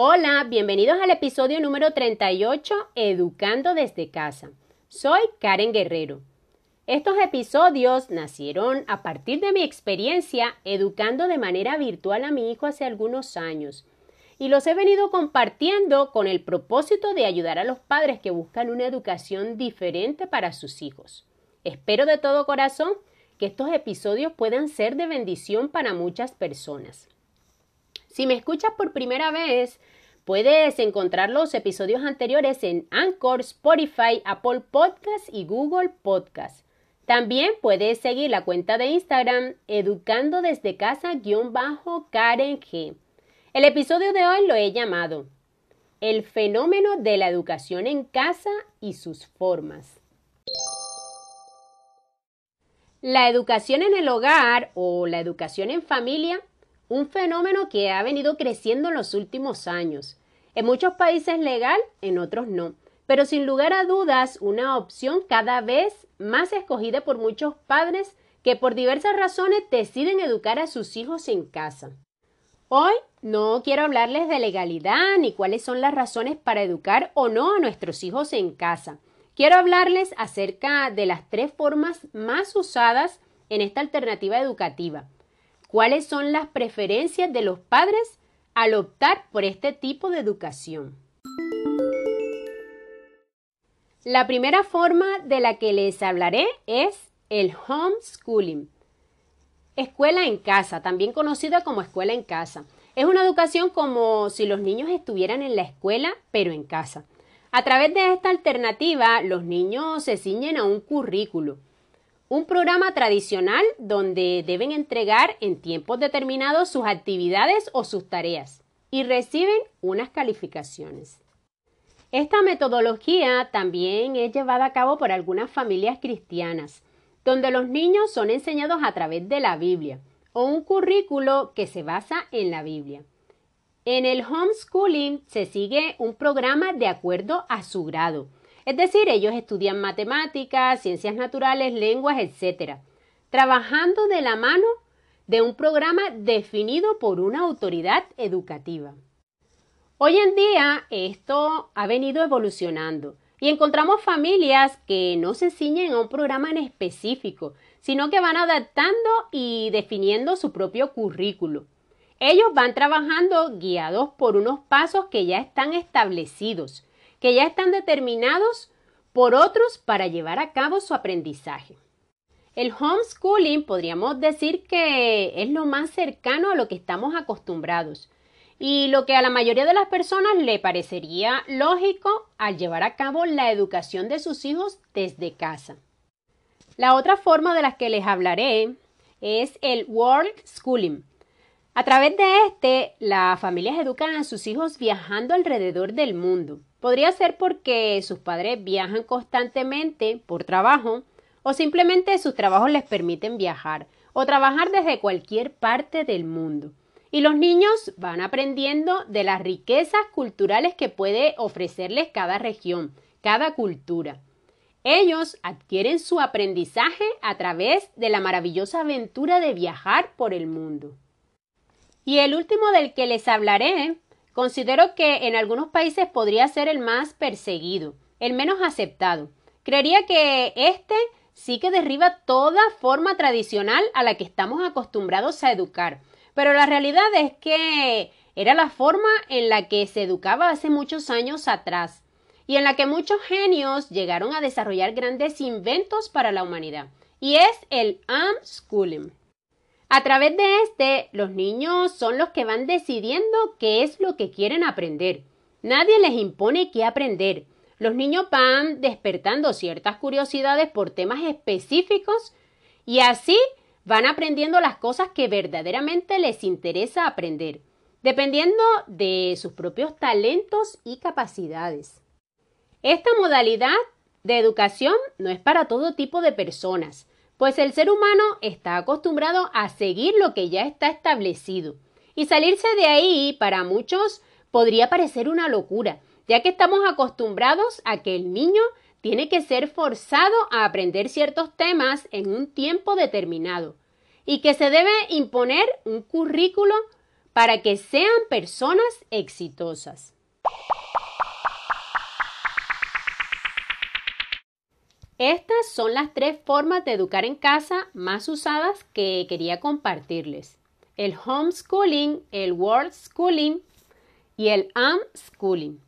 Hola, bienvenidos al episodio número 38, Educando desde casa. Soy Karen Guerrero. Estos episodios nacieron a partir de mi experiencia educando de manera virtual a mi hijo hace algunos años y los he venido compartiendo con el propósito de ayudar a los padres que buscan una educación diferente para sus hijos. Espero de todo corazón que estos episodios puedan ser de bendición para muchas personas. Si me escuchas por primera vez, puedes encontrar los episodios anteriores en Anchor, Spotify, Apple Podcasts y Google Podcasts. También puedes seguir la cuenta de Instagram educando desde casa-karen G. El episodio de hoy lo he llamado El fenómeno de la educación en casa y sus formas. La educación en el hogar o la educación en familia, un fenómeno que ha venido creciendo en los últimos años. En muchos países legal, en otros no, pero sin lugar a dudas una opción cada vez más escogida por muchos padres que por diversas razones deciden educar a sus hijos en casa. Hoy no quiero hablarles de legalidad ni cuáles son las razones para educar o no a nuestros hijos en casa. Quiero hablarles acerca de las tres formas más usadas en esta alternativa educativa. ¿Cuáles son las preferencias de los padres al optar por este tipo de educación? La primera forma de la que les hablaré es el homeschooling. Escuela en casa, también conocida como escuela en casa. Es una educación como si los niños estuvieran en la escuela, pero en casa. A través de esta alternativa, los niños se ciñen a un currículo, un programa tradicional donde deben entregar en tiempos determinados sus actividades o sus tareas y reciben unas calificaciones. Esta metodología también es llevada a cabo por algunas familias cristianas, donde los niños son enseñados a través de la Biblia o un currículo que se basa en la Biblia. En el homeschooling se sigue un programa de acuerdo a su grado. Es decir, ellos estudian matemáticas, ciencias naturales, lenguas, etc., trabajando de la mano de un programa definido por una autoridad educativa. Hoy en día esto ha venido evolucionando y encontramos familias que no se ciñen a un programa en específico, sino que van adaptando y definiendo su propio currículo. Ellos van trabajando guiados por unos pasos que ya están establecidos, que ya están determinados por otros para llevar a cabo su aprendizaje. El homeschooling podríamos decir que es lo más cercano a lo que estamos acostumbrados y lo que a la mayoría de las personas le parecería lógico al llevar a cabo la educación de sus hijos desde casa. La otra forma de la que les hablaré es el world schooling, a través de este, las familias educan a sus hijos viajando alrededor del mundo. Podría ser porque sus padres viajan constantemente por trabajo o simplemente sus trabajos les permiten viajar o trabajar desde cualquier parte del mundo. Y los niños van aprendiendo de las riquezas culturales que puede ofrecerles cada región, cada cultura. Ellos adquieren su aprendizaje a través de la maravillosa aventura de viajar por el mundo. Y el último del que les hablaré, considero que en algunos países podría ser el más perseguido, el menos aceptado. Creería que este sí que derriba toda forma tradicional a la que estamos acostumbrados a educar. Pero la realidad es que era la forma en la que se educaba hace muchos años atrás y en la que muchos genios llegaron a desarrollar grandes inventos para la humanidad. Y es el unschooling. A través de este, los niños son los que van decidiendo qué es lo que quieren aprender. Nadie les impone qué aprender. Los niños van despertando ciertas curiosidades por temas específicos y así van aprendiendo las cosas que verdaderamente les interesa aprender, dependiendo de sus propios talentos y capacidades. Esta modalidad de educación no es para todo tipo de personas pues el ser humano está acostumbrado a seguir lo que ya está establecido. Y salirse de ahí para muchos podría parecer una locura, ya que estamos acostumbrados a que el niño tiene que ser forzado a aprender ciertos temas en un tiempo determinado y que se debe imponer un currículo para que sean personas exitosas. Estas son las tres formas de educar en casa más usadas que quería compartirles. El homeschooling, el world schooling y el unschooling.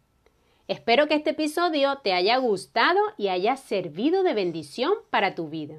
Espero que este episodio te haya gustado y haya servido de bendición para tu vida.